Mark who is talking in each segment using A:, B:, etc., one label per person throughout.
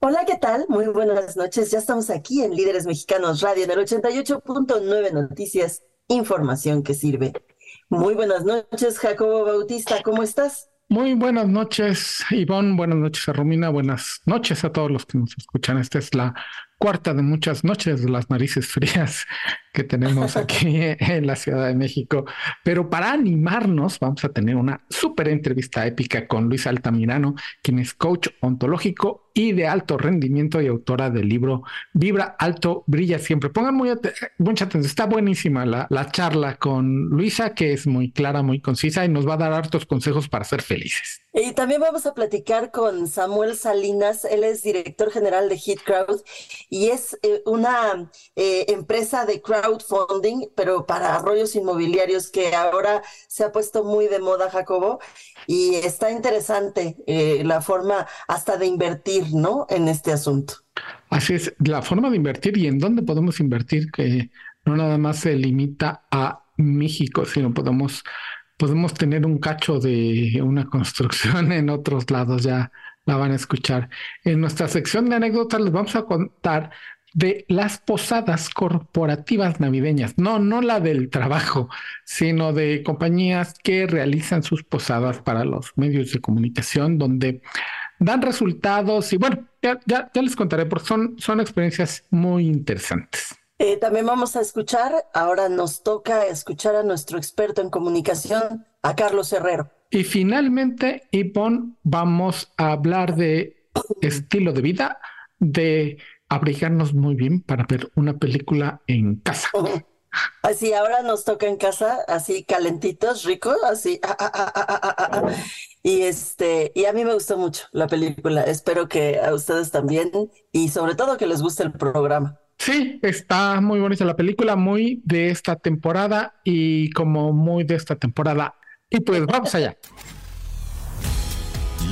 A: Hola, ¿qué tal? Muy buenas noches. Ya estamos aquí en Líderes Mexicanos Radio en el 88.9 Noticias, información que sirve. Muy buenas noches, Jacobo Bautista, ¿cómo estás?
B: Muy buenas noches, Ivonne. Buenas noches a Romina. Buenas noches a todos los que nos escuchan. Esta es la cuarta de muchas noches de las narices frías que tenemos aquí en la Ciudad de México. Pero para animarnos, vamos a tener una súper entrevista épica con Luis Altamirano, quien es coach ontológico y de alto rendimiento y autora del libro Vibra Alto, Brilla Siempre. Pongan muy mucha atención, está buenísima la, la charla con Luisa, que es muy clara, muy concisa y nos va a dar hartos consejos para ser felices.
A: Y también vamos a platicar con Samuel Salinas, él es director general de Hit Crowd y es eh, una eh, empresa de crowdfunding, pero para arroyos inmobiliarios que ahora se ha puesto muy de moda, Jacobo, y está interesante eh, la forma hasta de invertir, ¿no? En este asunto.
B: Así es, la forma de invertir y en dónde podemos invertir, que no nada más se limita a México, sino podemos podemos tener un cacho de una construcción en otros lados, ya la van a escuchar. En nuestra sección de anécdotas les vamos a contar de las posadas corporativas navideñas, no, no la del trabajo, sino de compañías que realizan sus posadas para los medios de comunicación, donde dan resultados y bueno, ya, ya, ya les contaré porque son, son experiencias muy interesantes.
A: Eh, también vamos a escuchar, ahora nos toca escuchar a nuestro experto en comunicación, a Carlos Herrero.
B: Y finalmente, Ipon, vamos a hablar de estilo de vida, de abrigarnos muy bien para ver una película en casa.
A: Así, ahora nos toca en casa, así calentitos, ricos, así. Ah, ah, ah, y este, y a mí me gustó mucho la película. Espero que a ustedes también y sobre todo que les guste el programa.
B: Sí, está muy bonita la película, muy de esta temporada y como muy de esta temporada. Y pues vamos allá.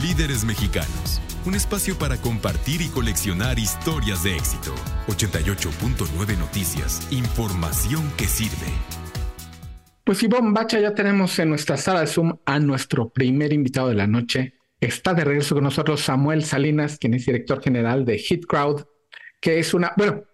C: Líderes mexicanos, un espacio para compartir y coleccionar historias de éxito. 88.9 Noticias, información que sirve.
B: Pues Ivonne Bacha, ya tenemos en nuestra sala de Zoom a nuestro primer invitado de la noche. Está de regreso con nosotros Samuel Salinas, quien es director general de Hit Crowd, que es una, bueno,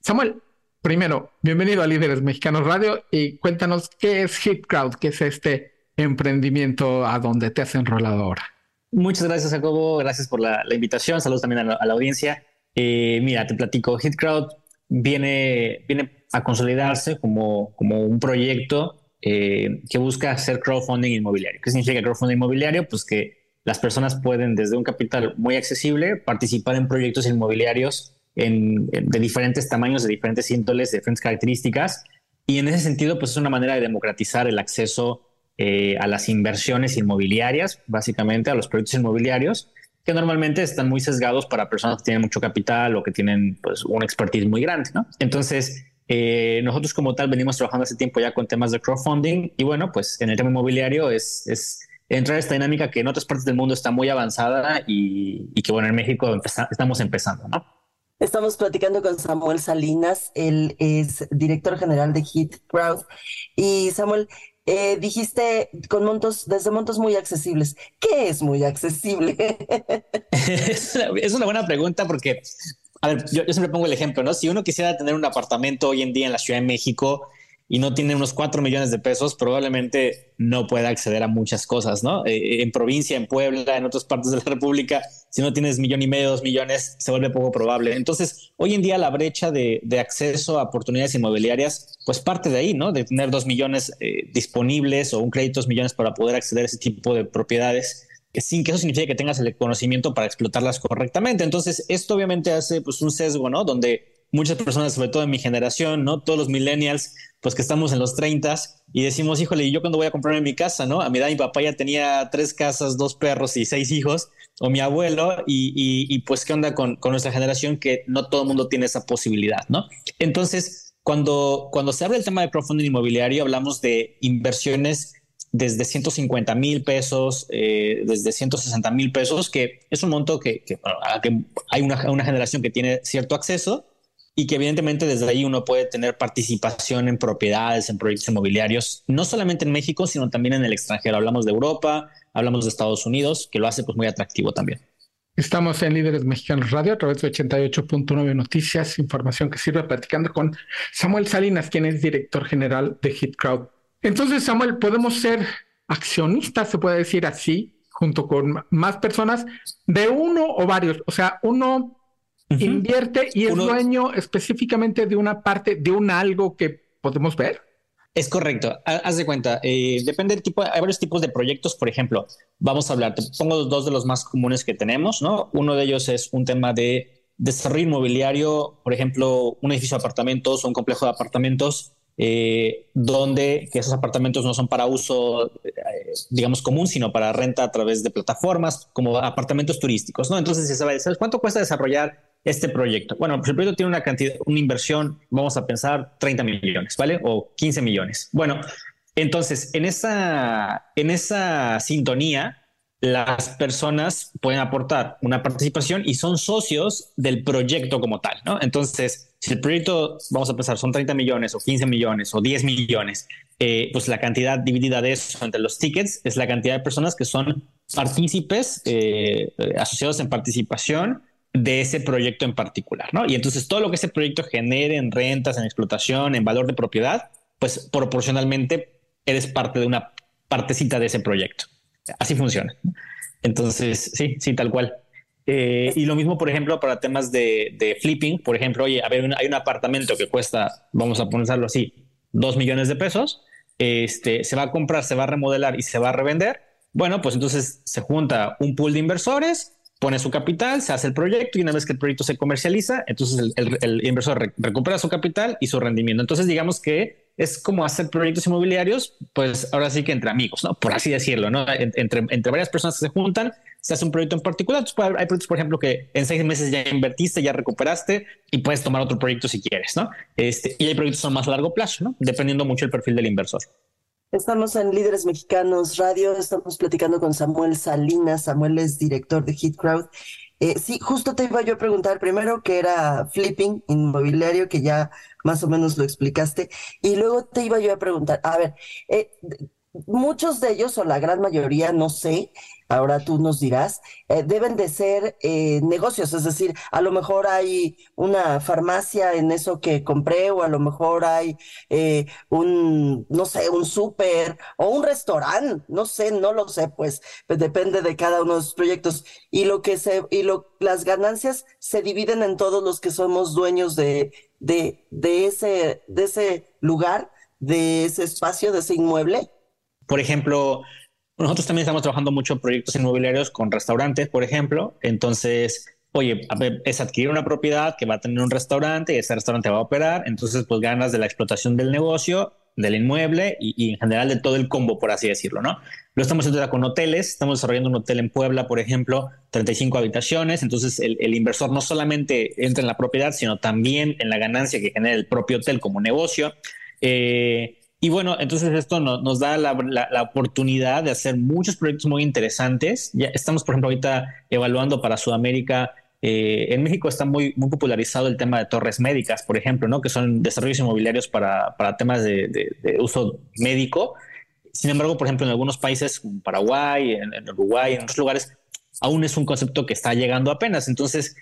B: Samuel, primero, bienvenido a Líderes Mexicanos Radio y cuéntanos qué es Hit Crowd, qué es este emprendimiento a donde te has enrolado ahora.
D: Muchas gracias, Jacobo. Gracias por la, invitación. Saludos también a la, audiencia. Eh, mira, te platico. Hit Crowd viene, viene a consolidarse como, como un proyecto eh, que busca hacer crowdfunding inmobiliario. ¿Qué significa crowdfunding inmobiliario? Pues que las personas pueden, desde un capital muy accesible, participar en proyectos inmobiliarios de diferentes tamaños, de diferentes índoles, de diferentes características. Y en ese sentido, pues es una manera de democratizar el acceso eh, a las inversiones inmobiliarias, básicamente a los proyectos inmobiliarios, que normalmente están muy sesgados para personas que tienen mucho capital o que tienen pues un expertise muy grande, ¿no? Entonces, eh, nosotros como tal venimos trabajando hace tiempo ya con temas de crowdfunding y bueno, pues en el tema inmobiliario es, es entrar a esta dinámica que en otras partes del mundo está muy avanzada y, y que bueno, en México estamos empezando, ¿no?
A: Estamos platicando con Samuel Salinas, él es director general de Hit Crowd. Y Samuel, eh, dijiste con montos, desde montos muy accesibles. ¿Qué es muy accesible?
D: es, una, buena pregunta porque, a ver, yo, yo, siempre pongo el ejemplo, ¿no? Si uno quisiera tener un apartamento hoy en día en la Ciudad de México, y no tiene unos 4 millones de pesos, probablemente no pueda acceder a muchas cosas, ¿no? Eh, en provincia, en Puebla, en otras partes de la República, si no tienes millón y medio, dos millones, se vuelve poco probable. Entonces, hoy en día la brecha de, acceso a oportunidades inmobiliarias, pues parte de ahí, ¿no? De tener dos millones eh, disponibles o un crédito dos millones para poder acceder a ese tipo de propiedades sin que eso signifique que tengas el conocimiento para explotarlas correctamente. Entonces, esto obviamente hace pues un sesgo, ¿no? Donde muchas personas, sobre todo en mi generación, ¿no? Todos los millennials, pues que estamos en los 30 y decimos, híjole, ¿y yo cuando voy a comprar en mi casa, no? A mi edad mi papá ya tenía tres casas, dos perros y seis hijos, o mi abuelo, y, pues qué onda con, con, nuestra generación que no todo el mundo tiene esa posibilidad, ¿no? Entonces, cuando, cuando se habla del tema de crowdfunding inmobiliario, hablamos de inversiones desde 150 mil pesos, eh, desde 160 mil pesos, que es un monto que, hay una, una, generación que tiene cierto acceso y que evidentemente desde ahí uno puede tener participación en propiedades, en proyectos inmobiliarios, no solamente en México, sino también en el extranjero. Hablamos de Europa, hablamos de Estados Unidos, que lo hace pues muy atractivo también.
B: Estamos en Líderes Mexicanos Radio a través de 88.9 Noticias, información que sirve platicando con Samuel Salinas, quien es director general de Hit Crowd. Entonces, Samuel, podemos ser accionistas, se puede decir así, junto con más personas de uno o varios. O sea, uno invierte y es dueño específicamente de una parte, de un algo que podemos ver.
D: Es correcto. Haz de cuenta, eh, depende del tipo, hay varios tipos de proyectos. Por ejemplo, vamos a hablar, te pongo dos de los más comunes que tenemos, ¿no? Uno de ellos es un tema de desarrollo inmobiliario, por ejemplo, un edificio de apartamentos o un complejo de apartamentos, eh, donde esos apartamentos no son para uso, eh, digamos, común, sino para renta a través de plataformas como apartamentos turísticos, ¿no? Entonces, ¿sabes cuánto cuesta desarrollar este proyecto? Bueno, el proyecto tiene una cantidad, una inversión, vamos a pensar 30 millones, ¿vale? O 15 millones. Bueno, entonces, en esa, en esa sintonía, las personas pueden aportar una participación y son socios del proyecto como tal, ¿no? Entonces, si el proyecto, vamos a pensar, son 30 millones o 15 millones o 10 millones, eh, pues la cantidad dividida de eso entre los tickets es la cantidad de personas que son partícipes eh, asociados en participación de ese proyecto en particular, ¿no? Y entonces todo lo que ese proyecto genere en rentas, en explotación, en valor de propiedad, pues proporcionalmente eres parte de una partecita de ese proyecto. Así funciona. Entonces, sí, sí, tal cual. Eh, y lo mismo, por ejemplo, para temas de, flipping, por ejemplo, oye, a ver, hay un apartamento que cuesta, vamos a ponerlo así, dos millones de pesos, este, se va a comprar, se va a remodelar y se va a revender. Bueno, pues entonces se junta un pool de inversores, pone su capital, se hace el proyecto y una vez que el proyecto se comercializa, entonces el, inversor recupera su capital y su rendimiento. Entonces digamos que es como hacer proyectos inmobiliarios, pues ahora sí que entre amigos, ¿no? Por así decirlo, ¿no? Entre, varias personas que se juntan, se hace un proyecto en particular. Hay proyectos, por ejemplo, que en seis meses ya invertiste, ya recuperaste y puedes tomar otro proyecto si quieres, ¿no? Este, y hay proyectos que son más largo plazo, ¿no? Dependiendo mucho del perfil del inversor.
A: Estamos en Líderes Mexicanos Radio, estamos platicando con Samuel Salinas. Samuel es director de Hit Crowd. Eh, sí, justo te iba yo a preguntar primero que era flipping inmobiliario, que ya más o menos lo explicaste, y luego te iba yo a preguntar, a ver, eh, muchos de ellos, o la gran mayoría, no sé, ahora tú nos dirás, eh, deben de ser eh, negocios, es decir, a lo mejor hay una farmacia en eso que compré o a lo mejor hay eh, un, no sé, un súper o un restaurante, no sé, no lo sé, pues, pues, depende de cada uno de los proyectos y lo que se, y lo, las ganancias se dividen en todos los que somos dueños de, de, de ese, de ese lugar, de ese espacio, de ese inmueble.
D: Por ejemplo, nosotros también estamos trabajando mucho en proyectos inmobiliarios con restaurantes, por ejemplo. Entonces, oye, es adquirir una propiedad que va a tener un restaurante y ese restaurante va a operar. Entonces, pues ganas de la explotación del negocio, del inmueble y, en general de todo el combo, por así decirlo, ¿no? Lo estamos haciendo con hoteles. Estamos desarrollando un hotel en Puebla, por ejemplo, 35 habitaciones. Entonces, el, el inversor no solamente entra en la propiedad, sino también en la ganancia que genera el propio hotel como negocio. Eh, y bueno, entonces esto nos da la, oportunidad de hacer muchos proyectos muy interesantes. Ya estamos, por ejemplo, ahorita evaluando para Sudamérica. Eh, en México está muy, muy popularizado el tema de torres médicas, por ejemplo, ¿no? que son desarrollos inmobiliarios para, para temas de, uso médico. Sin embargo, por ejemplo, en algunos países como Paraguay, en, en Uruguay, en otros lugares, aún es un concepto que está llegando apenas. Entonces,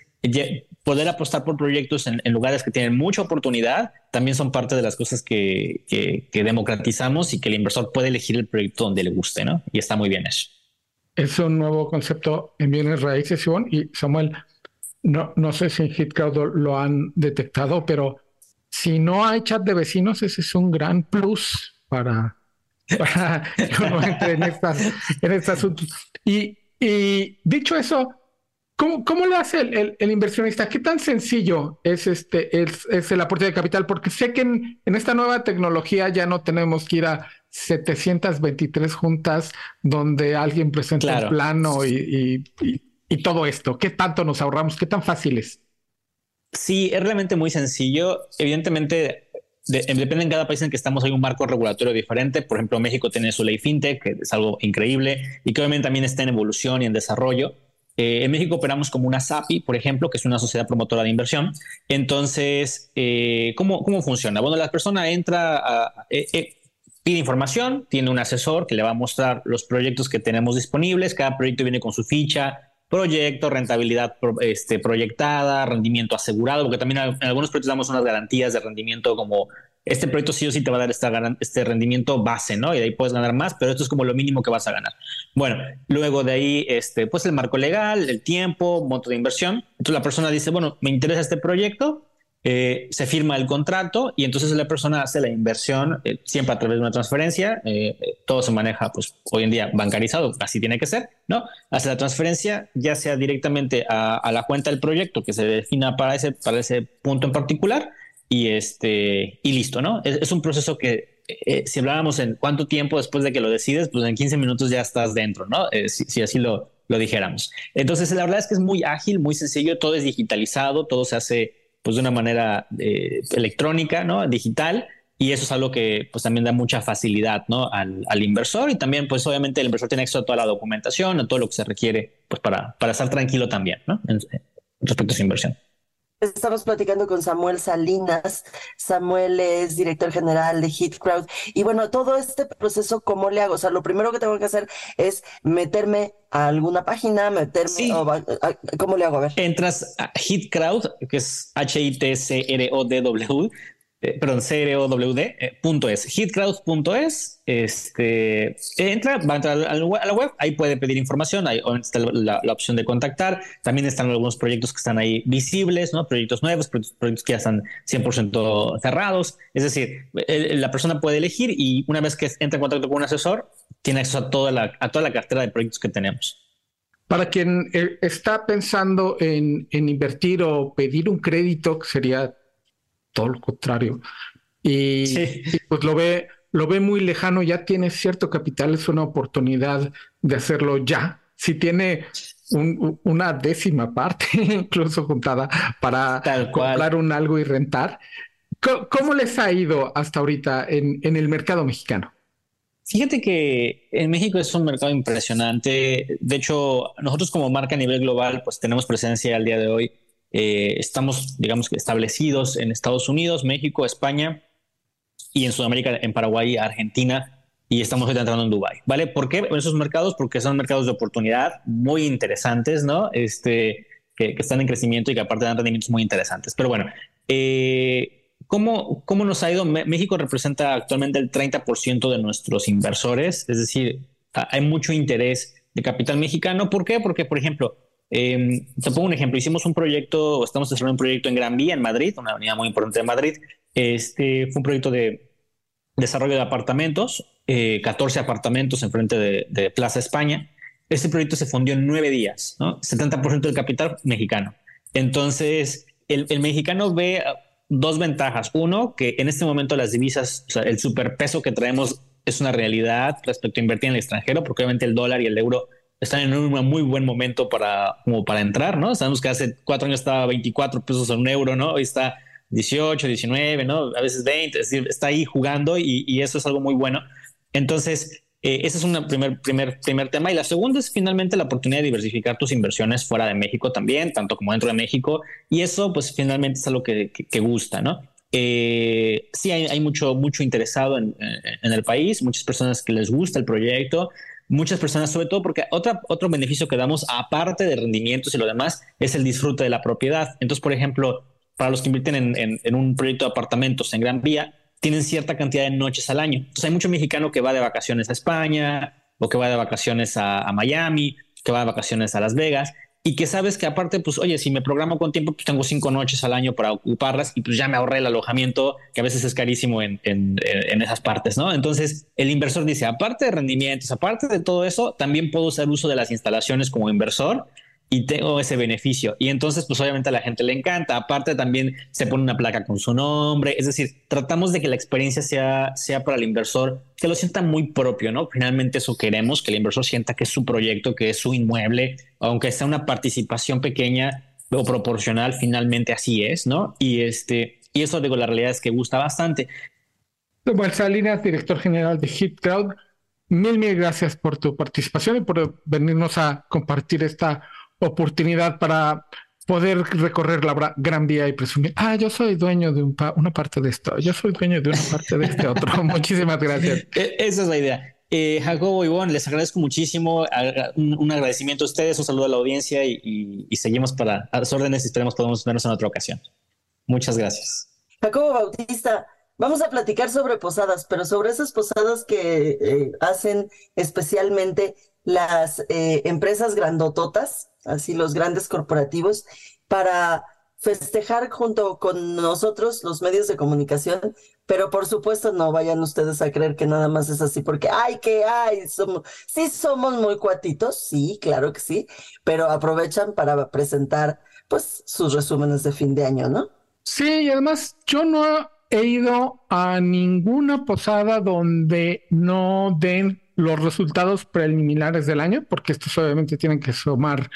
D: poder apostar por proyectos en, lugares que tienen mucha oportunidad también son parte de las cosas que, democratizamos y que el inversor puede elegir el proyecto donde le guste, ¿no? Y está muy bien eso.
B: Es un nuevo concepto en bienes raíces, Ivonne. Y Samuel, no, no sé si en HitCrowd lo han detectado, pero si no hay chat de vecinos, ese es un gran plus para, para en, estas, en este asunto. Y, y dicho eso, ¿Cómo, ¿Cómo, lo hace el, inversionista? ¿Qué tan sencillo es este es, el aporte de capital? Porque sé que en, esta nueva tecnología ya no tenemos que ir a 723 juntas donde alguien presenta el plano y, todo esto. ¿Qué tanto nos ahorramos? ¿Qué tan fácil es?
D: Sí, es realmente muy sencillo. Evidentemente, depende en cada país en que estamos, hay un marco regulatorio diferente. Por ejemplo, México tiene su ley fintech, que es algo increíble y que obviamente también está en evolución y en desarrollo. Eh, en México operamos como una SAPI, por ejemplo, que es una sociedad promotora de inversión. Entonces, eh, ¿cómo, ¿cómo, funciona? Bueno, la persona entra, a, eh, pide información, tiene un asesor que le va a mostrar los proyectos que tenemos disponibles. Cada proyecto viene con su ficha, proyecto, rentabilidad este, proyectada, rendimiento asegurado, porque también en algunos proyectos damos unas garantías de rendimiento como este proyecto sí o sí te va a dar este rendimiento base, ¿no? Y de ahí puedes ganar más, pero esto es como lo mínimo que vas a ganar. Bueno, luego de ahí, este, pues el marco legal, el tiempo, monto de inversión. Entonces la persona dice, bueno, me interesa este proyecto, eh, se firma el contrato y entonces la persona hace la inversión eh, siempre a través de una transferencia. Eh, todo se maneja, pues hoy en día bancarizado, así tiene que ser, ¿no? Hace la transferencia ya sea directamente a, la cuenta del proyecto que se defina para ese, para ese punto en particular y, este, y listo, ¿no? Es, un proceso que si hablábamos en cuánto tiempo después de que lo decides, pues en 15 minutos ya estás dentro, ¿no? Si, si, así lo, lo dijéramos. Entonces, la verdad es que es muy ágil, muy sencillo, todo es digitalizado, todo se hace pues de una manera eh, electrónica, ¿no? Digital. Y eso es algo que pues también da mucha facilidad, ¿no? Al, al, inversor y también pues obviamente el inversor tiene acceso a toda la documentación, a todo lo que se requiere pues para, para estar tranquilo también, ¿no? En, respecto a su inversión.
A: Estamos platicando con Samuel Salinas. Samuel es director general de Hit Crowd. Y bueno, todo este proceso, ¿cómo le hago? O sea, lo primero que tengo que hacer es meterme a alguna página, meterme. ¿Cómo le hago? A ver.
D: Entras a Hit Crowd, que es H-I-T-C-R-O-D-W, eh, perdón, CROWD, eh, hitcrowd.es, este, entra, va a entrar a la, web, ahí puede pedir información, ahí está la, opción de contactar, también están algunos proyectos que están ahí visibles, ¿no? Proyectos nuevos, proyectos, que ya están 100% cerrados, es decir, la persona puede elegir y una vez que entra en contacto con un asesor, tiene acceso a toda la, a toda la cartera de proyectos que tenemos.
B: Para quien eh, está pensando en, en invertir o pedir un crédito, que sería todo lo contrario. Y, pues lo ve, lo ve muy lejano, ya tiene cierto capital, es una oportunidad de hacerlo ya. Si tiene una décima parte incluso juntada para comprar un algo y rentar, ¿cómo, les ha ido hasta ahorita en, en el mercado mexicano?
D: Fíjate que en México es un mercado impresionante. De hecho, nosotros como marca a nivel global, pues tenemos presencia al día de hoy eh, estamos, digamos establecidos en Estados Unidos, México, España y en Sudamérica, en Paraguay, Argentina y estamos entrando en Dubai, ¿vale? ¿Por qué en esos mercados? Porque son mercados de oportunidad muy interesantes, ¿no? Este, que, están en crecimiento y que aparte dan rendimientos muy interesantes. Pero bueno, eh, ¿cómo, ¿cómo nos ha ido? México representa actualmente el 30% de nuestros inversores, es decir, hay mucho interés de capital mexicano. ¿Por qué? Porque, por ejemplo, eh, te pongo un ejemplo. Hicimos un proyecto, estamos desarrollando un proyecto en Gran Vía, en Madrid, una unidad muy importante de Madrid. Este fue un proyecto de desarrollo de apartamentos, 14 eh, apartamentos enfrente de, de Plaza España. Este proyecto se fundió en nueve días, ¿no? 70% del capital mexicano. Entonces, el, mexicano ve dos ventajas. Uno, que en este momento las divisas, o sea, el superpeso que traemos es una realidad respecto a invertir en el extranjero, porque obviamente el dólar y el euro están en un muy buen momento para, como para entrar, ¿no? Sabemos que hace cuatro años estaba 24 pesos a un euro, ¿no? Hoy está 18, 19, ¿no? A veces 20, es decir, está ahí jugando y, eso es algo muy bueno. Entonces, eh, ese es un primer, primer, primer tema. Y la segunda es finalmente la oportunidad de diversificar tus inversiones fuera de México también, tanto como dentro de México. Y eso, pues finalmente es algo que, que, gusta, ¿no? Eh, sí, hay, hay, mucho, mucho interesado en, en, el país, muchas personas que les gusta el proyecto muchas personas, sobre todo porque otra, otro beneficio que damos, aparte de rendimientos y lo demás, es el disfrute de la propiedad. Entonces, por ejemplo, para los que invierten en, un proyecto de apartamentos en Gran Vía, tienen cierta cantidad de noches al año. Entonces, hay mucho mexicano que va de vacaciones a España o que va de vacaciones a Miami, que va de vacaciones a Las Vegas y que sabes que aparte, pues, oye, si me programo con tiempo, pues tengo cinco noches al año para ocuparlas y pues ya me ahorré el alojamiento, que a veces es carísimo en, en, en, esas partes, ¿no? Entonces, el inversor dice, aparte de rendimientos, aparte de todo eso, también puedo hacer uso de las instalaciones como inversor y tengo ese beneficio. Y entonces, pues obviamente a la gente le encanta. Aparte también se pone una placa con su nombre. Es decir, tratamos de que la experiencia sea, sea para el inversor, que lo sienta muy propio, ¿no? Finalmente eso queremos, que el inversor sienta que es su proyecto, que es su inmueble, aunque sea una participación pequeña o proporcional, finalmente así es, ¿no? Y este, y eso, digo, la realidad es que gusta bastante.
B: Bueno, Salinas, director general de Hit Crowd, mil, mil gracias por tu participación y por venirnos a compartir esta oportunidad para poder recorrer la gran vía y presumir, ah, yo soy dueño de una parte de esto, yo soy dueño de una parte de este otro. Muchísimas gracias.
D: E, esa es la idea. Eh, Jacobo y Ivonne, les agradezco muchísimo. Un, agradecimiento a ustedes, un saludo a la audiencia y, seguimos para las órdenes y esperemos podemos vernos en otra ocasión. Muchas gracias.
A: Jacobo Bautista, vamos a platicar sobre posadas, pero sobre esas posadas que eh, hacen especialmente las eh, empresas grandototas, así los grandes corporativos, para festejar junto con nosotros, los medios de comunicación, pero por supuesto no vayan ustedes a creer que nada más es así, porque ay, que ay, somos, sí somos muy cuatitos, sí, claro que sí, pero aprovechan para presentar pues sus resúmenes de fin de año, ¿no?
B: Sí, y además yo no he ido a ninguna posada donde no den los resultados preliminares del año, porque estos obviamente tienen que sumar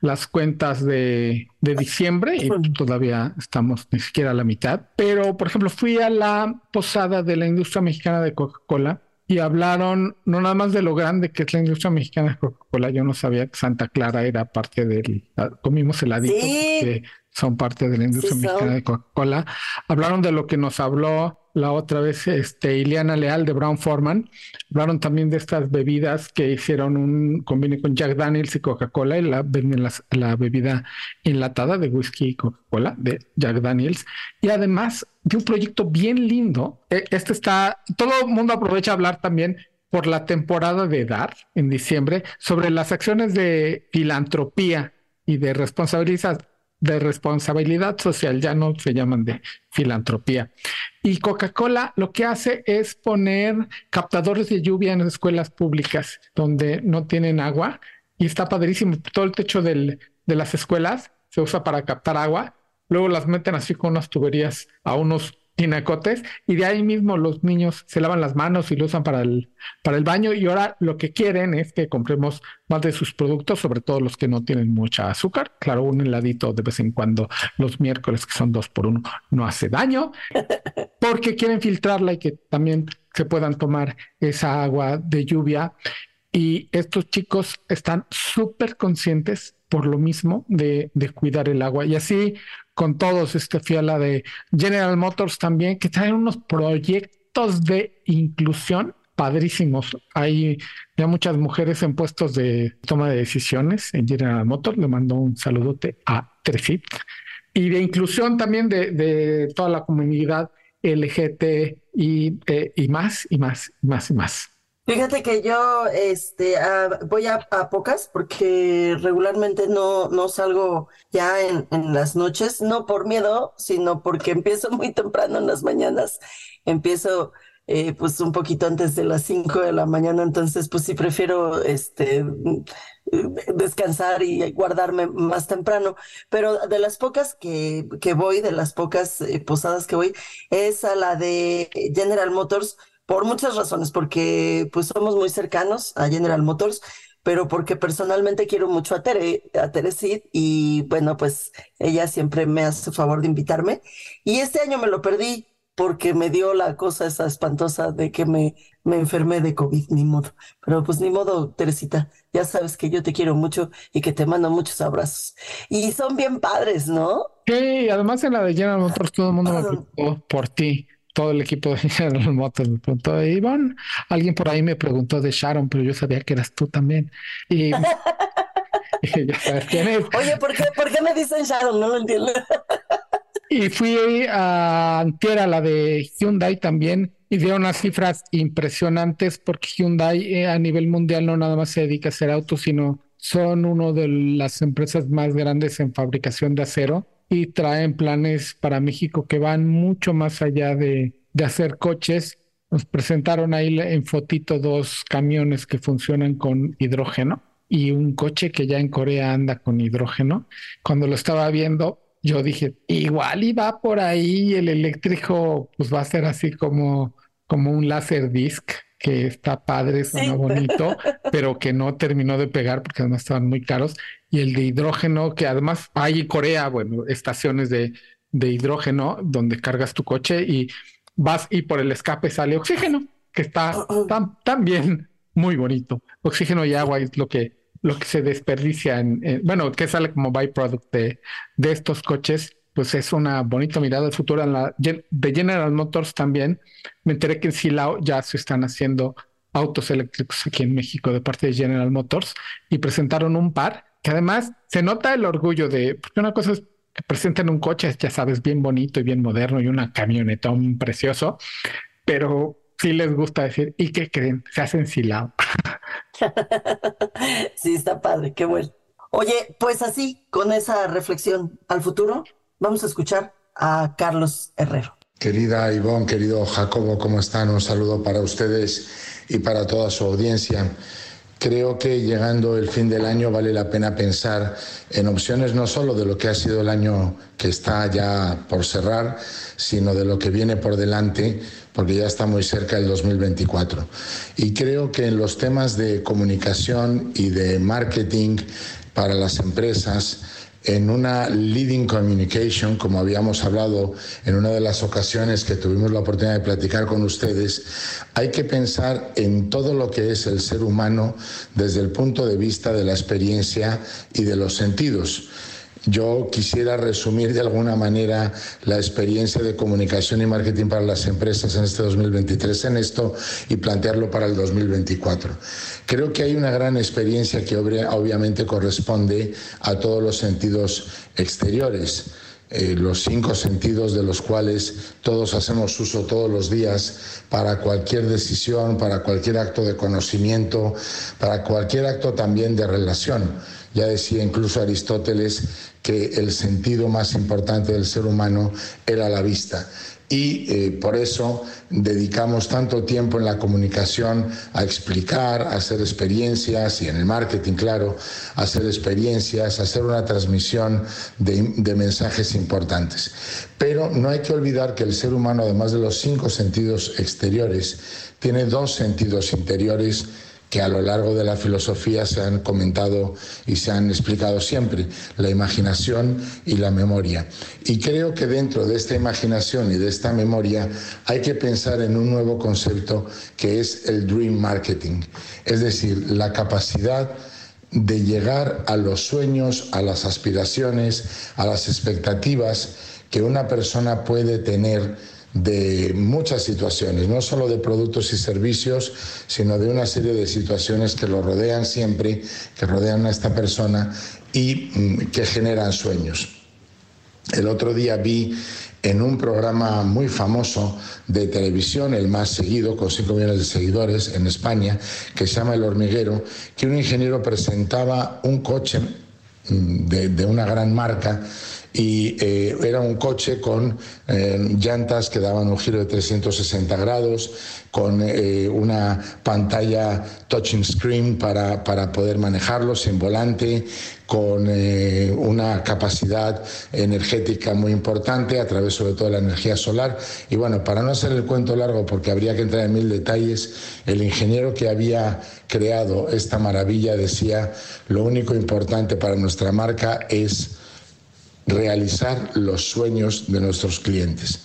B: las cuentas de, de diciembre y todavía estamos ni siquiera a la mitad. Pero, por ejemplo, fui a la posada de la industria mexicana de Coca-Cola y hablaron no nada más de lo grande que es la industria mexicana de Coca-Cola. Yo no sabía que Santa Clara era parte del. Comimos heladito, que son parte de la industria mexicana de Coca-Cola. Hablaron de lo que nos habló la otra vez este, Ileana Leal de Brown Forman. Hablaron también de estas bebidas que hicieron un convenio con Jack Daniels y Coca-Cola y la, la, bebida enlatada de whisky y Coca-Cola de Jack Daniels. Y además de un proyecto bien lindo. E, este está, todo el mundo aprovecha a hablar también por la temporada de dar en diciembre sobre las acciones de filantropía y de responsabilidad de responsabilidad social, ya no se llaman de filantropía. Y Coca-Cola lo que hace es poner captadores de lluvia en escuelas públicas donde no tienen agua y está padrísimo. Todo el techo de las escuelas se usa para captar agua. Luego las meten así con unas tuberías a unos tinacotes y de ahí mismo los niños se lavan las manos y lo usan para el, para el baño y ahora lo que quieren es que compremos más de sus productos, sobre todo los que no tienen mucha azúcar. Claro, un heladito de vez en cuando los miércoles que son dos por uno no hace daño porque quieren filtrarla y que también se puedan tomar esa agua de lluvia. Y estos chicos están súper conscientes por lo mismo de, de, cuidar el agua. Y así con todos, este fui de General Motors también, que traen unos proyectos de inclusión padrísimos. Hay ya muchas mujeres en puestos de toma de decisiones en General Motors. Le mando un saludote a Trefit. Y de inclusión también de, de toda la comunidad LGT y, y más, y más, y más, y más.
A: Fíjate que yo este, voy a, pocas porque regularmente no, no salgo ya en, en, las noches, no por miedo, sino porque empiezo muy temprano en las mañanas. Empiezo eh, pues un poquito antes de las 5 de la mañana, entonces pues sí prefiero este, descansar y guardarme más temprano. Pero de las pocas que, que voy, de las pocas eh, posadas que voy, es a la de General Motors por muchas razones, porque pues somos muy cercanos a General Motors, pero porque personalmente quiero mucho a Tere, a Teresid, y bueno, pues ella siempre me hace favor de invitarme. Y este año me lo perdí porque me dio la cosa esa espantosa de que me, me enfermé de COVID, ni modo. Pero pues ni modo, Teresita, ya sabes que yo te quiero mucho y que te mando muchos abrazos. Y son bien padres, ¿no?
B: Sí, además en la de General Motors todo el mundo me preguntó por ti todo el equipo de General Motors me preguntó, Iván, alguien por ahí me preguntó de Sharon, pero yo sabía que eras tú también. Y,
A: sabes quién es. Oye, ¿por qué, ¿por qué me dicen Sharon? No lo entiendo.
B: y fui a Antiera, la de Hyundai también, y dio unas cifras impresionantes porque Hyundai eh, a nivel mundial no nada más se dedica a hacer autos, sino son una de las empresas más grandes en fabricación de acero y traen planes para México que van mucho más allá de, de hacer coches. Nos presentaron ahí en fotito dos camiones que funcionan con hidrógeno y un coche que ya en Corea anda con hidrógeno. Cuando lo estaba viendo, yo dije, igual y va por ahí el eléctrico, pues va a ser así como, como un láser disc que está padre, suena bonito, pero que no terminó de pegar porque además estaban muy caros. Y el de hidrógeno, que además hay en Corea, bueno, estaciones de, de hidrógeno donde cargas tu coche y vas y por el escape sale oxígeno, que está también muy bonito. Oxígeno y agua es lo que, lo que se desperdicia en, bueno, que sale como byproduct de, de estos coches pues es una bonita mirada al futuro. De General Motors también me enteré que en Silao ya se están haciendo autos eléctricos aquí en México de parte de General Motors y presentaron un par que además se nota el orgullo de, porque una cosa es que presenten un coche, ya sabes, bien bonito y bien moderno y una camionetón precioso, pero sí les gusta decir, ¿y qué creen? Se hacen Silao.
A: sí, está padre, qué bueno. Oye, pues así, con esa reflexión al futuro, Vamos a escuchar a Carlos Herrero.
E: Querida Ivonne, querido Jacobo, ¿cómo están? Un saludo para ustedes y para toda su audiencia. Creo que llegando el fin del año vale la pena pensar en opciones no solo de lo que ha sido el año que está ya por cerrar, sino de lo que viene por delante, porque ya está muy cerca el 2024. Y creo que en los temas de comunicación y de marketing para las empresas, en una leading communication, como habíamos hablado en una de las ocasiones que tuvimos la oportunidad de platicar con ustedes, hay que pensar en todo lo que es el ser humano desde el punto de vista de la experiencia y de los sentidos. Yo quisiera resumir de alguna manera la experiencia de comunicación y marketing para las empresas en este 2023 en esto y plantearlo para el 2024. Creo que hay una gran experiencia que obviamente corresponde a todos los sentidos exteriores. Eh, los cinco sentidos de los cuales todos hacemos uso todos los días para cualquier decisión, para cualquier acto de conocimiento, para cualquier acto también de relación. Ya decía incluso Aristóteles que el sentido más importante del ser humano era la vista. Y eh, por eso dedicamos tanto tiempo en la comunicación a explicar, a hacer experiencias y en el marketing, claro, a hacer experiencias, a hacer una transmisión de, de mensajes importantes. Pero no hay que olvidar que el ser humano, además de los cinco sentidos exteriores, tiene dos sentidos interiores que a lo largo de la filosofía se han comentado y se han explicado siempre, la imaginación y la memoria. Y creo que dentro de esta imaginación y de esta memoria hay que pensar en un nuevo concepto que es el dream marketing, es decir, la capacidad de llegar a los sueños, a las aspiraciones, a las expectativas que una persona puede tener de muchas situaciones, no solo de productos y servicios, sino de una serie de situaciones que lo rodean siempre, que rodean a esta persona y mm, que generan sueños. El otro día vi en un programa muy famoso de televisión, el más seguido, con 5 millones de seguidores en España, que se llama El Hormiguero, que un ingeniero presentaba un coche mm, de, de una gran marca y eh, era un coche con eh, llantas que daban un giro de 360 grados, con eh, una pantalla touching screen para, para, poder manejarlo sin volante, con una capacidad energética muy importante a través sobre todo de la energía solar. Y bueno, para no hacer el cuento largo, porque habría que entrar en mil detalles, el ingeniero que había creado esta maravilla decía, lo único importante para nuestra marca es realizar los sueños de nuestros clientes.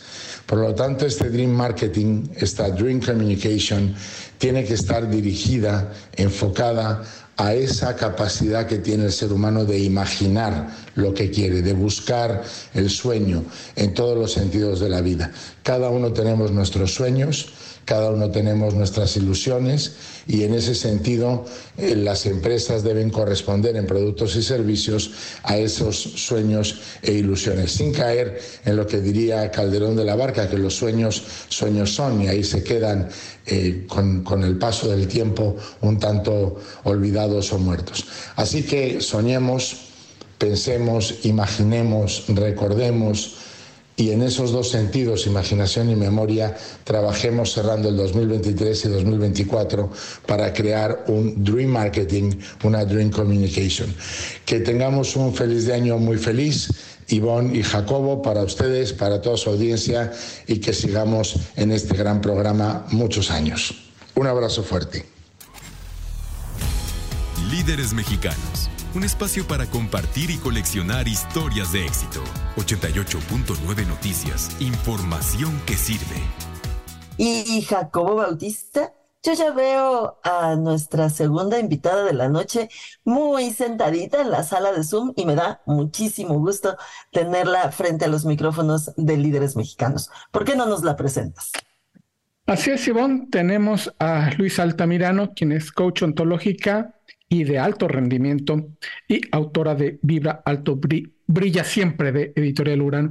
E: Por lo tanto, este Dream Marketing, esta Dream Communication, tiene que estar dirigida, enfocada a esa capacidad que tiene el ser humano de imaginar lo que quiere, de buscar el sueño en todos los sentidos de la vida. Cada uno tenemos nuestros sueños, cada uno tenemos nuestras ilusiones y en ese sentido eh, las empresas deben corresponder en productos y servicios a esos sueños e ilusiones, sin caer en lo que diría Calderón de la Barca, que los sueños sueños son y ahí se quedan eh, con, con el paso del tiempo un tanto olvidados o muertos. Así que soñemos, pensemos, imaginemos, recordemos, y en esos dos sentidos, imaginación y memoria, trabajemos cerrando el 2023 y 2024 para crear un Dream Marketing, una Dream Communication. Que tengamos un feliz año muy feliz. Ivonne y Jacobo, para ustedes, para toda su audiencia y que sigamos en este gran programa muchos años. Un abrazo fuerte.
C: Líderes mexicanos un espacio para compartir y coleccionar historias de éxito. 88.9 Noticias, información que sirve.
A: Y Jacobo Bautista, yo ya veo a nuestra segunda invitada de la noche muy sentadita en la sala de Zoom y me da muchísimo gusto tenerla frente a los micrófonos de líderes mexicanos. ¿Por qué no nos la presentas?
B: Así es, Ivonne. Tenemos a Luis Altamirano, quien es coach ontológica y de alto rendimiento y autora de Vibra Alto Brilla Siempre de Editorial Urano.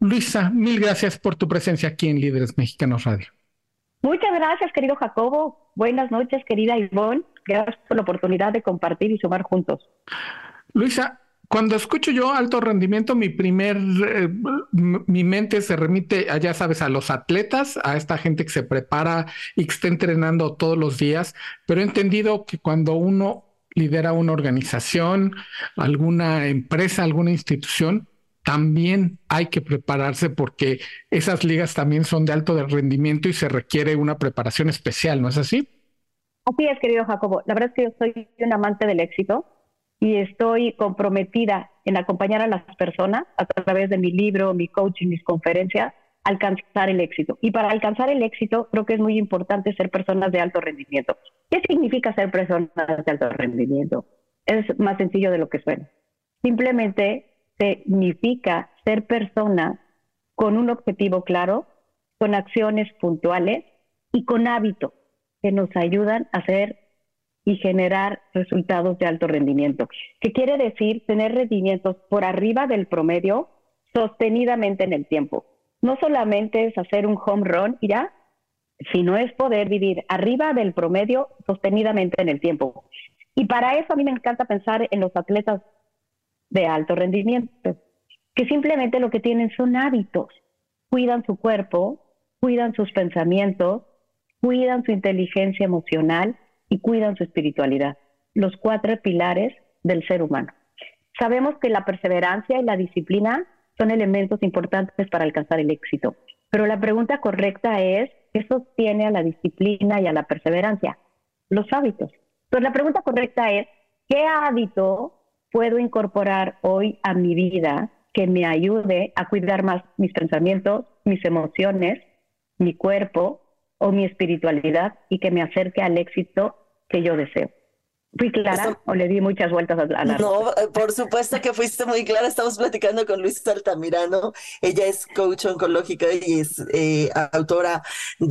B: Luisa, mil gracias por tu presencia aquí en Líderes Mexicanos Radio.
F: Muchas gracias, querido Jacobo. Buenas noches, querida Ivonne. Gracias por la oportunidad de compartir y sumar juntos.
B: Luisa, cuando escucho yo alto rendimiento, mi primer, eh, mi mente se remite, a, ya sabes, a los atletas, a esta gente que se prepara y que está entrenando todos los días, pero he entendido que cuando uno lidera una organización, alguna empresa, alguna institución, también hay que prepararse porque esas ligas también son de alto rendimiento y se requiere una preparación especial, ¿no es así?
F: Así es, querido Jacobo. La verdad es que yo soy un amante del éxito y estoy comprometida en acompañar a las personas a través de mi libro, mi coaching, mis conferencias, alcanzar el éxito. Y para alcanzar el éxito, creo que es muy importante ser personas de alto rendimiento. ¿Qué significa ser personas de alto rendimiento? Es más sencillo de lo que suena. Simplemente significa ser personas con un objetivo claro, con acciones puntuales y con hábitos que nos ayudan a ser y generar resultados de alto rendimiento. ¿Qué quiere decir tener rendimientos por arriba del promedio sostenidamente en el tiempo? No solamente es hacer un home run ya, sino es poder vivir arriba del promedio sostenidamente en el tiempo. Y para eso a mí me encanta pensar en los atletas de alto rendimiento, que simplemente lo que tienen son hábitos. Cuidan su cuerpo, cuidan sus pensamientos, cuidan su inteligencia emocional y cuidan su espiritualidad, los cuatro pilares del ser humano. Sabemos que la perseverancia y la disciplina son elementos importantes para alcanzar el éxito, pero la pregunta correcta es, ¿qué sostiene a la disciplina y a la perseverancia? Los hábitos. Entonces la pregunta correcta es, ¿qué hábito puedo incorporar hoy a mi vida que me ayude a cuidar más mis pensamientos, mis emociones, mi cuerpo o mi espiritualidad y que me acerque al éxito que yo deseo. ¿Fui clara o le di muchas vueltas a la
A: No, eh, por supuesto que fuiste muy clara. Estamos platicando con Luis Altamirano. Ella es coach oncológica y es eh, autora del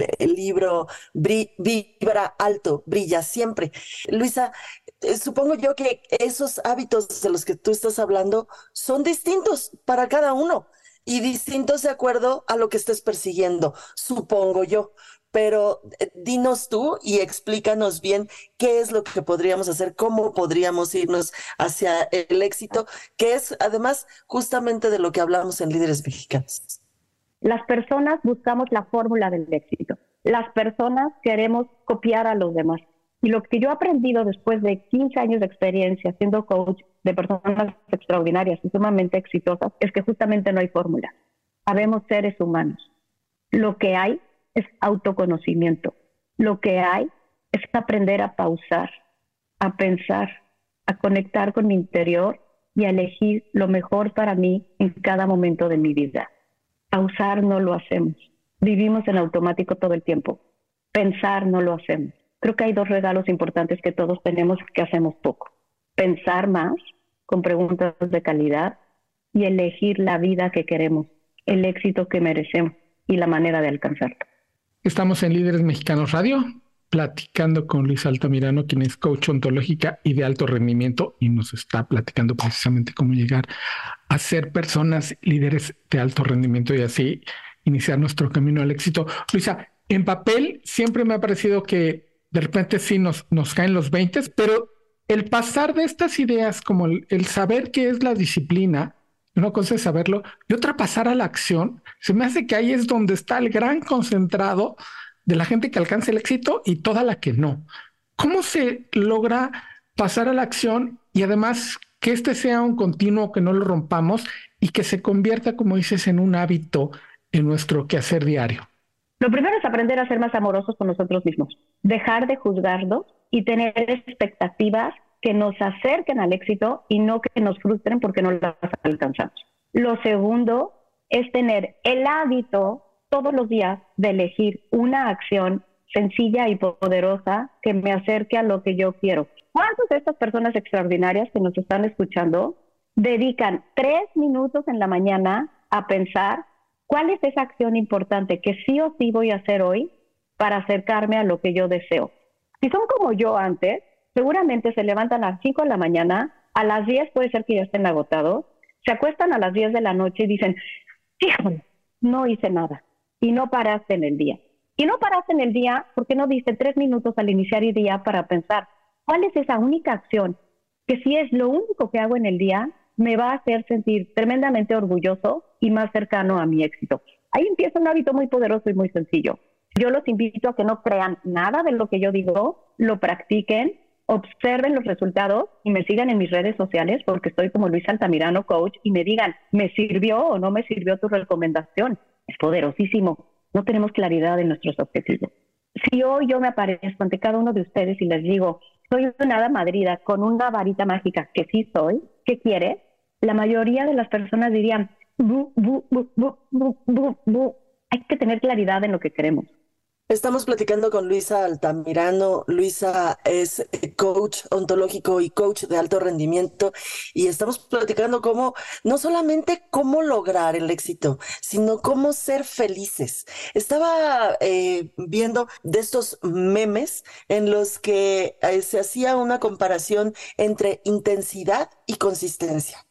A: de el libro Vibra Alto, Brilla Siempre. Luisa, eh, supongo yo que esos hábitos de los que tú estás hablando son distintos para cada uno y distintos de acuerdo a lo que estés persiguiendo, supongo yo. Pero eh, dinos tú y explícanos bien qué es lo que podríamos hacer, cómo podríamos irnos hacia el éxito, que es además justamente de lo que hablamos en Líderes Mexicanos.
F: Las personas buscamos la fórmula del éxito. Las personas queremos copiar a los demás. Y lo que yo he aprendido después de 15 años de experiencia siendo coach de personas extraordinarias y sumamente exitosas es que justamente no hay fórmula. Sabemos seres humanos. Lo que hay es autoconocimiento. Lo que hay es aprender a pausar, a pensar, a conectar con mi interior y a elegir lo mejor para mí en cada momento de mi vida. Pausar no lo hacemos. Vivimos en automático todo el tiempo. Pensar no lo hacemos. Creo que hay dos regalos importantes que todos tenemos que hacemos poco. Pensar más con preguntas de calidad y elegir la vida que queremos, el éxito que merecemos y la manera de alcanzarlo.
B: Estamos en Líderes Mexicanos Radio, platicando con Luis Altamirano, quien es coach ontológica y de alto rendimiento, y nos está platicando precisamente cómo llegar a ser personas líderes de alto rendimiento y así iniciar nuestro camino al éxito. Luisa, en papel siempre me ha parecido que de repente sí nos, nos caen los 20, pero el pasar de estas ideas como el, el saber qué es la disciplina, una cosa es saberlo y otra pasar a la acción, se me hace que ahí es donde está el gran concentrado de la gente que alcanza el éxito y toda la que no. ¿Cómo se logra pasar a la acción y además que este sea un continuo, que no lo rompamos y que se convierta, como dices, en un hábito en nuestro quehacer diario?
F: Lo primero es aprender a ser más amorosos con nosotros mismos, dejar de juzgarnos y tener expectativas que nos acerquen al éxito y no que nos frustren porque no las alcanzamos. Lo segundo es tener el hábito todos los días de elegir una acción sencilla y poderosa que me acerque a lo que yo quiero. ¿Cuántas de estas personas extraordinarias que nos están escuchando dedican tres minutos en la mañana a pensar cuál es esa acción importante que sí o sí voy a hacer hoy para acercarme a lo que yo deseo? Si son como yo antes, seguramente se levantan a las 5 de la mañana, a las 10 puede ser que ya estén agotados, se acuestan a las 10 de la noche y dicen, híjole, no hice nada y no paraste en el día. Y no paraste en el día porque no diste tres minutos al iniciar el día para pensar, ¿cuál es esa única acción que si es lo único que hago en el día, me va a hacer sentir tremendamente orgulloso y más cercano a mi éxito? Ahí empieza un hábito muy poderoso y muy sencillo. Yo los invito a que no crean nada de lo que yo digo, lo practiquen, observen los resultados y me sigan en mis redes sociales porque estoy como Luis Altamirano Coach y me digan, ¿me sirvió o no me sirvió tu recomendación? Es poderosísimo. No tenemos claridad en nuestros objetivos. Si hoy yo me aparezco ante cada uno de ustedes y les digo, soy una hada madrida con una varita mágica, que sí soy, ¿qué quiere? La mayoría de las personas dirían, bu, bu, bu, hay que tener claridad en lo que queremos.
A: Estamos platicando con Luisa Altamirano. Luisa es eh, coach ontológico y coach de alto rendimiento y estamos platicando cómo, no solamente cómo lograr el éxito, sino cómo ser felices. Estaba eh, viendo de estos memes en los que eh, se hacía una comparación entre intensidad y consistencia.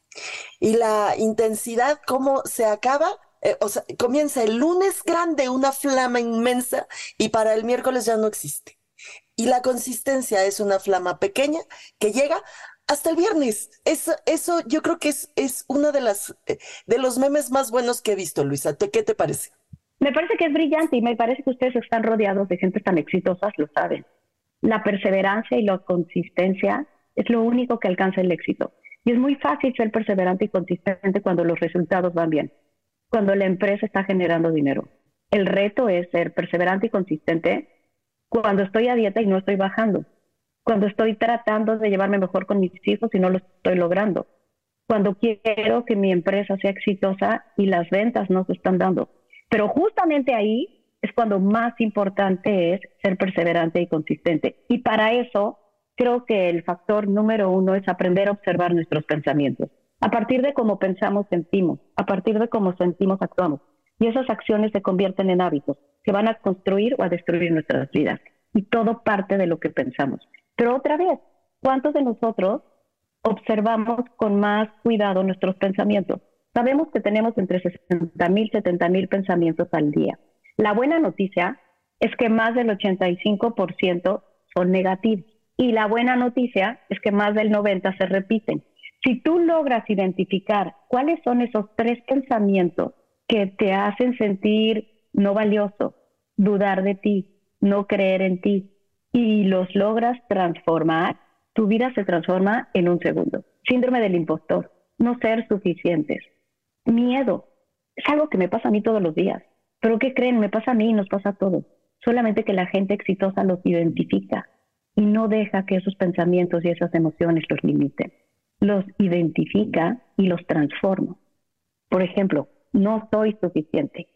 A: Y la intensidad, cómo se acaba eh, o sea, comienza el lunes grande, una flama inmensa, y para el miércoles ya no existe. Y la consistencia es una flama pequeña que llega hasta el viernes. Eso, eso yo creo que es, es uno de, las, eh, de los memes más buenos que he visto, Luisa. ¿Qué te parece?
F: Me parece que es brillante y me parece que ustedes están rodeados de gente tan exitosas, lo saben. La perseverancia y la consistencia es lo único que alcanza el éxito. Y es muy fácil ser perseverante y consistente cuando los resultados van bien cuando la empresa está generando dinero. El reto es ser perseverante y consistente cuando estoy a dieta y no estoy bajando, cuando estoy tratando de llevarme mejor con mis hijos y no lo estoy logrando, cuando quiero que mi empresa sea exitosa y las ventas no se están dando. Pero justamente ahí es cuando más importante es ser perseverante y consistente. Y para eso creo que el factor número uno es aprender a observar nuestros pensamientos. A partir de cómo pensamos, sentimos. A partir de cómo sentimos, actuamos. Y esas acciones se convierten en hábitos que van a construir o a destruir nuestras vidas. Y todo parte de lo que pensamos. Pero otra vez, ¿cuántos de nosotros observamos con más cuidado nuestros pensamientos? Sabemos que tenemos entre 60 mil y 70 mil pensamientos al día. La buena noticia es que más del 85% son negativos. Y la buena noticia es que más del 90% se repiten. Si tú logras identificar cuáles son esos tres pensamientos que te hacen sentir no valioso, dudar de ti, no creer en ti, y los logras transformar, tu vida se transforma en un segundo. Síndrome del impostor, no ser suficientes, miedo, es algo que me pasa a mí todos los días. Pero ¿qué creen? Me pasa a mí y nos pasa a todos. Solamente que la gente exitosa los identifica y no deja que esos pensamientos y esas emociones los limiten los identifica y los transforma. Por ejemplo, no soy suficiente.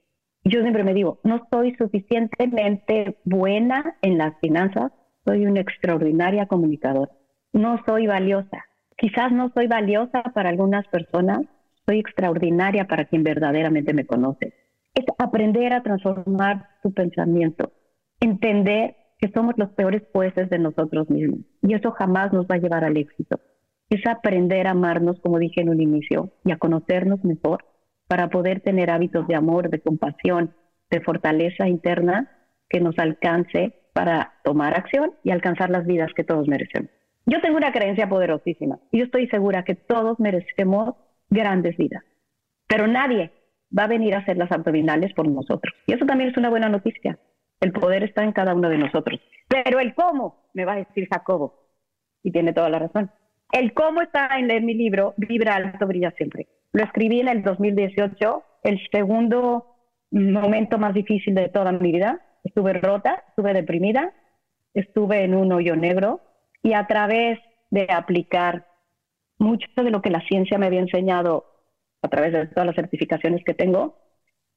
F: Yo siempre me digo, no soy suficientemente buena en las finanzas, soy una extraordinaria comunicadora. No soy valiosa. Quizás no soy valiosa para algunas personas, soy extraordinaria para quien verdaderamente me conoce. Es aprender a transformar tu pensamiento, entender que somos los peores jueces de nosotros mismos y eso jamás nos va a llevar al éxito es aprender a amarnos, como dije en un inicio, y a conocernos mejor para poder tener hábitos de amor, de compasión, de fortaleza interna que nos alcance para tomar acción y alcanzar las vidas que todos merecemos. Yo tengo una creencia poderosísima y yo estoy segura que todos merecemos grandes vidas, pero nadie va a venir a hacer las abdominales por nosotros. Y eso también es una buena noticia. El poder está en cada uno de nosotros. Pero el cómo, me va a decir Jacobo, y tiene toda la razón. El cómo está en leer mi libro, Vibra alto, brilla siempre. Lo escribí en el 2018, el segundo momento más difícil de toda mi vida. Estuve rota, estuve deprimida, estuve en un hoyo negro y a través de aplicar mucho de lo que la ciencia me había enseñado a través de todas las certificaciones que tengo.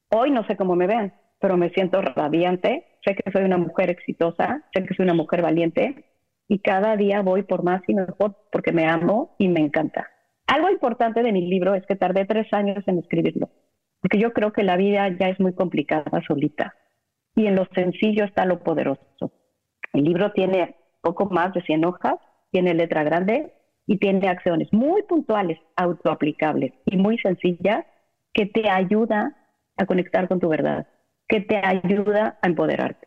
F: Hoy no sé cómo me ven, pero me siento radiante, sé que soy una mujer exitosa, sé que soy una mujer valiente y cada día voy por más y mejor porque me amo y me encanta. Algo importante de mi libro es que tardé tres años en escribirlo, porque yo creo que la vida ya es muy complicada solita y en lo sencillo está lo poderoso. El libro tiene poco más de 100 hojas, tiene letra grande y tiene acciones muy puntuales, autoaplicables y muy sencillas que te ayuda a conectar con tu verdad, que te ayuda a empoderarte,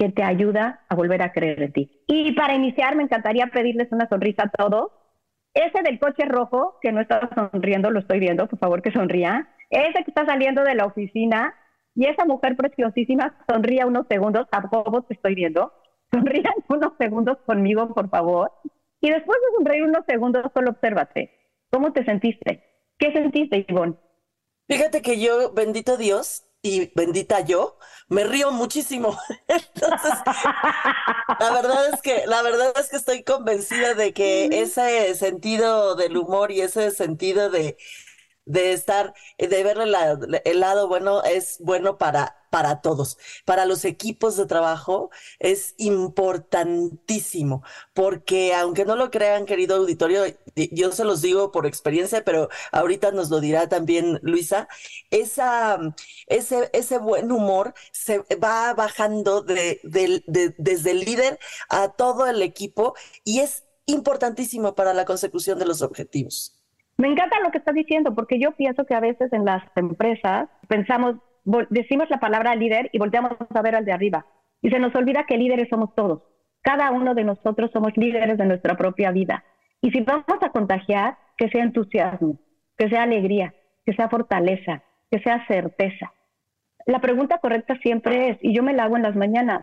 F: que te ayuda a volver a creer en ti. Y para iniciar me encantaría pedirles una sonrisa a todos ese del coche rojo, que no está sonriendo, lo estoy viendo, por favor que sonría. Ese que está saliendo de la oficina y esa mujer preciosísima sonría unos segundos, todos te estoy viendo. Sonrían unos segundos conmigo, por favor. Y después de sonreír unos segundos, solo obsérvate. ¿Cómo te sentiste? ¿Qué sentiste, Ivonne?
A: Fíjate que yo, bendito Dios, y bendita yo, me río muchísimo. Entonces, la verdad es que, la verdad es que estoy convencida de que ese sentido del humor y ese sentido de, de estar, de ver el lado bueno es bueno para para todos. Para los equipos de trabajo es importantísimo, porque aunque no lo crean, querido auditorio, yo se los digo por experiencia, pero ahorita nos lo dirá también Luisa, esa, ese, ese buen humor se va bajando de, desde el líder a todo el equipo y es importantísimo para la consecución de los objetivos.
F: Me encanta lo que estás diciendo, porque yo pienso que a veces en las empresas pensamos, decimos la palabra líder y volteamos a ver al de arriba. Y se nos olvida que líderes somos todos. Cada uno de nosotros somos líderes de nuestra propia vida. Y si vamos a contagiar, que sea entusiasmo, que sea alegría, que sea fortaleza, que sea certeza. La pregunta correcta siempre es, y yo me la hago en las mañanas,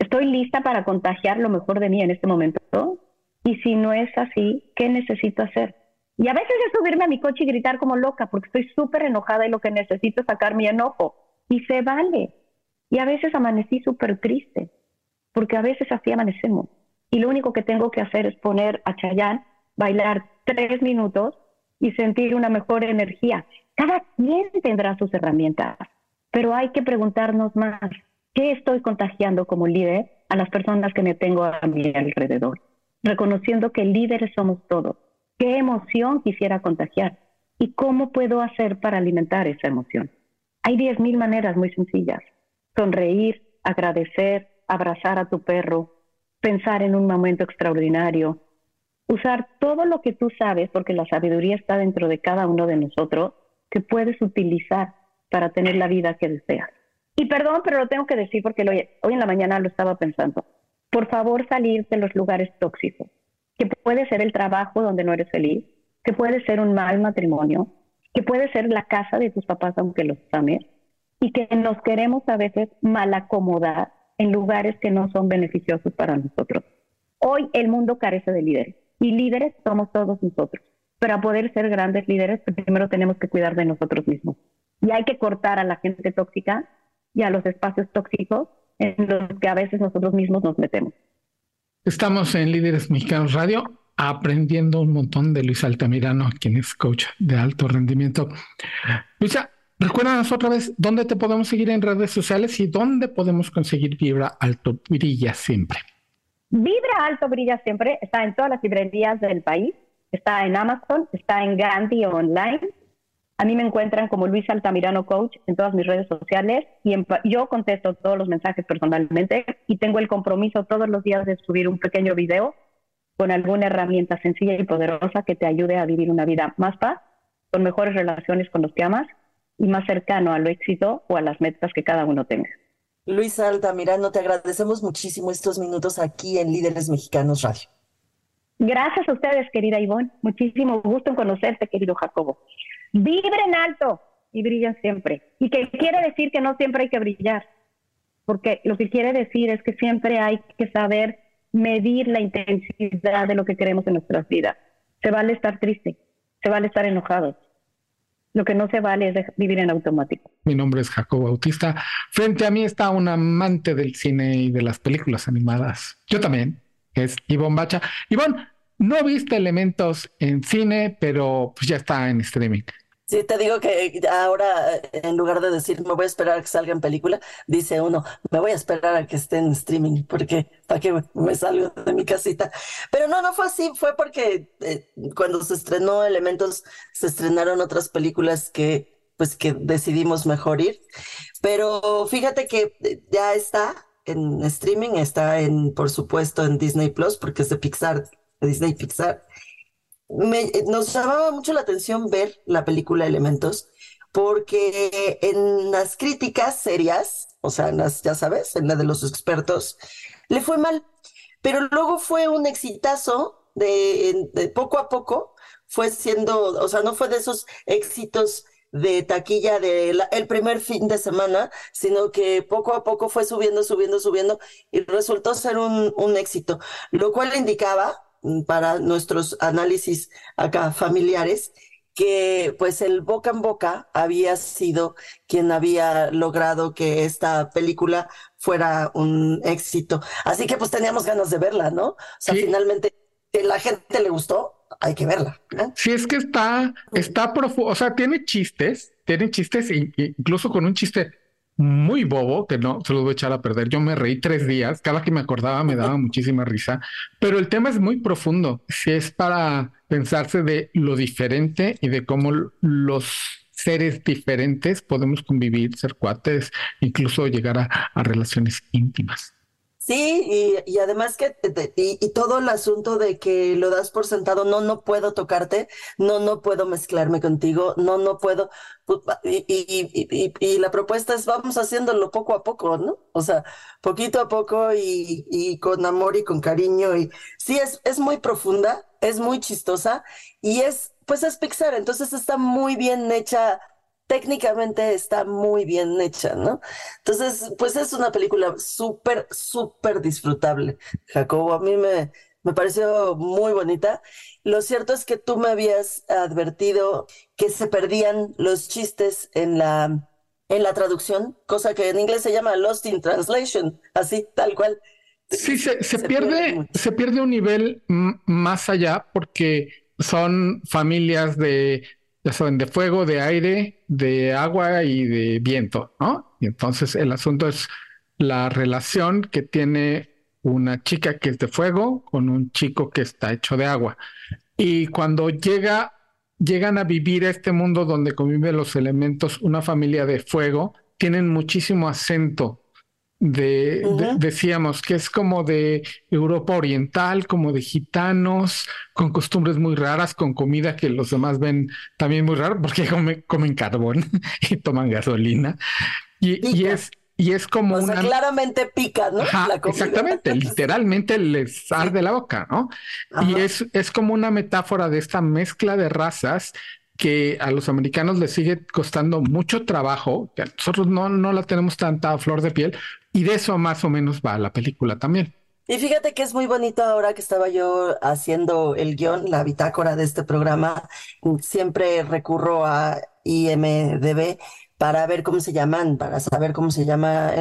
F: ¿estoy lista para contagiar lo mejor de mí en este momento? Y si no es así, ¿qué necesito hacer? Y a veces es subirme a mi coche y gritar como loca porque estoy súper enojada y lo que necesito es sacar mi enojo. Y se vale. Y a veces amanecí súper triste porque a veces así amanecemos. Y lo único que tengo que hacer es poner a Chayanne, bailar tres minutos y sentir una mejor energía. Cada quien tendrá sus herramientas, pero hay que preguntarnos más, ¿qué estoy contagiando como líder a las personas que me tengo a mi alrededor? Reconociendo que líderes somos todos ¿Qué emoción quisiera contagiar? ¿Y cómo puedo hacer para alimentar esa emoción? Hay 10.000 maneras muy sencillas. Sonreír, agradecer, abrazar a tu perro, pensar en un momento extraordinario, usar todo lo que tú sabes, porque la sabiduría está dentro de cada uno de nosotros, que puedes utilizar para tener la vida que deseas. Y perdón, pero lo tengo que decir porque hoy, hoy en la mañana lo estaba pensando. Por favor, salir de los lugares tóxicos que puede ser el trabajo donde no eres feliz, que puede ser un mal matrimonio, que puede ser la casa de tus papás aunque los ames, y que nos queremos a veces mal acomodar en lugares que no son beneficiosos para nosotros. Hoy el mundo carece de líderes y líderes somos todos nosotros. Para poder ser grandes líderes, primero tenemos que cuidar de nosotros mismos. Y hay que cortar a la gente tóxica y a los espacios tóxicos en los que a veces nosotros mismos nos metemos.
B: Estamos en Líderes Mexicanos Radio aprendiendo un montón de Luisa Altamirano, quien es coach de alto rendimiento. Luisa, recuérdanos otra vez dónde te podemos seguir en redes sociales y dónde podemos conseguir Vibra Alto Brilla Siempre.
F: Vibra Alto Brilla Siempre está en todas las librerías del país, está en Amazon, está en Gandhi Online a mí me encuentran como Luis Altamirano Coach en todas mis redes sociales y yo contesto todos los mensajes personalmente y tengo el compromiso todos los días de subir un pequeño video con alguna herramienta sencilla y poderosa que te ayude a vivir una vida más paz, con mejores relaciones con los que amas y más cercano al éxito o a las metas que cada uno tenga.
A: Luis Altamirano, te agradecemos muchísimo estos minutos aquí en Líderes Mexicanos Radio.
F: Gracias a ustedes, querida Ivonne. Muchísimo gusto en conocerte, querido Jacobo vibren alto y brillan siempre. Y que quiere decir que no siempre hay que brillar, porque lo que quiere decir es que siempre hay que saber medir la intensidad de lo que queremos en nuestras vidas. Se vale estar triste, se vale estar enojado. Lo que no se vale es vivir en automático.
B: Mi nombre es Jacobo Bautista. Frente a mí está un amante del cine y de las películas animadas. Yo también, es Ivonne Bacha. Ivonne, no viste elementos en cine, pero pues ya está en streaming.
A: Sí, te digo que ahora en lugar de decir me voy a esperar a que salga en película, dice uno, me voy a esperar a que esté en streaming, porque para que me salgo de mi casita. Pero no, no fue así, fue porque eh, cuando se estrenó Elementos, se estrenaron otras películas que pues que decidimos mejor ir. Pero fíjate que eh, ya está en streaming, está en, por supuesto, en Disney Plus, porque es de Pixar, Disney Pixar. Me, nos llamaba mucho la atención ver la película Elementos, porque en las críticas serias, o sea, las, ya sabes, en la de los expertos, le fue mal, pero luego fue un exitazo de, poco a poco, fue siendo, o sea, no fue de esos éxitos de taquilla del el primer fin de semana, sino que poco a poco fue subiendo, subiendo, subiendo y resultó ser un, un éxito, lo cual indicaba para nuestros análisis acá familiares, que pues el boca en boca había sido quien había logrado que esta película fuera un éxito. Así que pues teníamos ganas de verla, ¿no? O sea, finalmente, que la gente le gustó, hay que verla.
B: Sí, es que está, está profundo, o sea, tiene chistes, tiene chistes, incluso con un chiste muy bobo, que no se los voy a echar a perder. Yo me reí tres días, cada que me acordaba me daba muchísima risa, pero el tema es muy profundo. Si es para pensarse de lo diferente y de cómo los seres diferentes podemos convivir, ser cuates, incluso llegar a, a relaciones íntimas.
A: Sí, y, además que, y, todo el asunto de que lo das por sentado, no, no puedo tocarte, no, no puedo mezclarme contigo, no, no puedo, y, y, la propuesta es vamos haciéndolo poco a poco, ¿no? O sea, poquito a poco y, con amor y con cariño, y sí, es, es muy profunda, es muy chistosa, y es, pues es Pixar, entonces está muy bien hecha técnicamente está muy bien hecha, ¿no? Entonces, pues es una película súper, súper disfrutable, Jacobo. A mí me, me pareció muy bonita. Lo cierto es que tú me habías advertido que se perdían los chistes en la, en la traducción, cosa que en inglés se llama Lost in Translation, así, tal cual.
B: Sí, se, se, pierde, se pierde un nivel más allá porque son familias de ya saben, de fuego, de aire, de agua y de viento, ¿no? Y entonces el asunto es la relación que tiene una chica que es de fuego con un chico que está hecho de agua. Y cuando llega, llegan a vivir este mundo donde conviven los elementos, una familia de fuego, tienen muchísimo acento de, decíamos que es como de Europa Oriental, como de gitanos, con costumbres muy raras, con comida que los demás ven también muy raro, porque comen, carbón y toman gasolina. Y, es, y es como
A: o
B: una...
A: claramente pica, ¿no?
B: exactamente, literalmente les arde la boca, ¿no? Y es, es como una metáfora de esta mezcla de razas que a los americanos les sigue costando mucho trabajo, que nosotros no, no la tenemos tanta flor de piel, y de eso más o menos va la película también.
A: Y fíjate que es muy bonito ahora que estaba yo haciendo el guion, la bitácora de este programa, siempre recurro a IMDB para ver cómo se llaman, para saber cómo se llama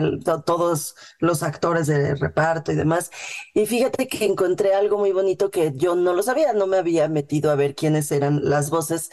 A: todos los actores de reparto y demás. Y fíjate que encontré algo muy bonito que yo no lo sabía, no me había metido a ver quiénes eran las voces.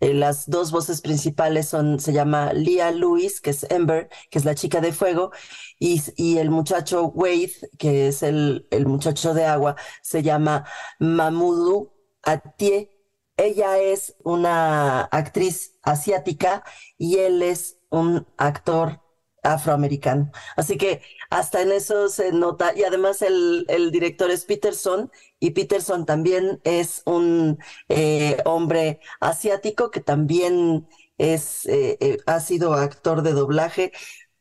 A: Eh, las dos voces principales son, se llama Lia Lewis, que es Ember, que es la chica de fuego, y, y el muchacho Wade, que es el, el muchacho de agua, se llama Mamudu Atie. Ella es una actriz asiática y él es un actor afroamericano. Así que hasta en eso se nota. Y además el, el director es Peterson y Peterson también es un eh, hombre asiático que también es, eh, eh, ha sido actor de doblaje.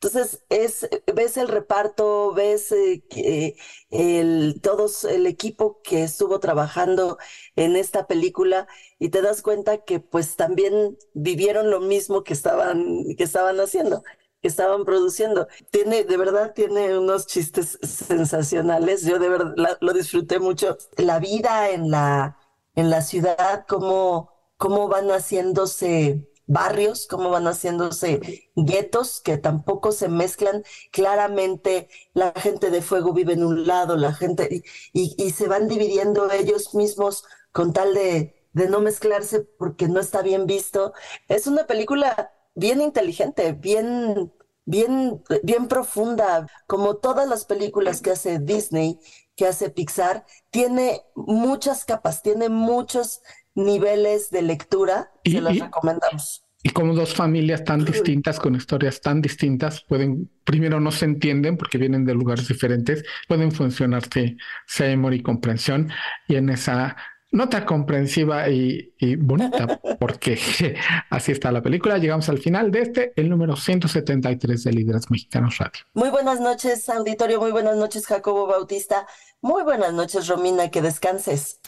A: Entonces, es, ves el reparto, ves el, todos el equipo que estuvo trabajando en esta película y te das cuenta que pues también vivieron lo mismo que estaban, que estaban haciendo estaban produciendo. Tiene, de verdad, tiene unos chistes sensacionales. Yo de verdad lo disfruté mucho. La vida en la, en la ciudad, cómo, cómo van haciéndose barrios, cómo van haciéndose guetos que tampoco se mezclan. Claramente la gente de fuego vive en un lado, la gente, y, y se van dividiendo ellos mismos con tal de, de no mezclarse porque no está bien visto. Es una película bien inteligente, bien, bien, bien profunda, como todas las películas que hace Disney, que hace Pixar, tiene muchas capas, tiene muchos niveles de lectura, y, se las recomendamos.
B: Y como dos familias tan distintas, con historias tan distintas, pueden, primero no se entienden porque vienen de lugares diferentes, pueden funcionarse ese amor y comprensión, y en esa nota comprensiva y, y, bonita, porque así está la película. Llegamos al final de este, el número 173 de Líderes Mexicanos Radio.
A: Muy buenas noches, auditorio, muy buenas noches, Jacobo Bautista. Muy buenas noches, Romina, que descanses.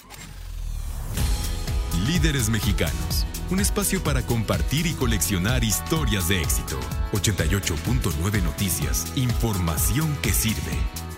C: Líderes Mexicanos, un espacio para compartir y coleccionar historias de éxito. 88.9 Noticias, información que sirve.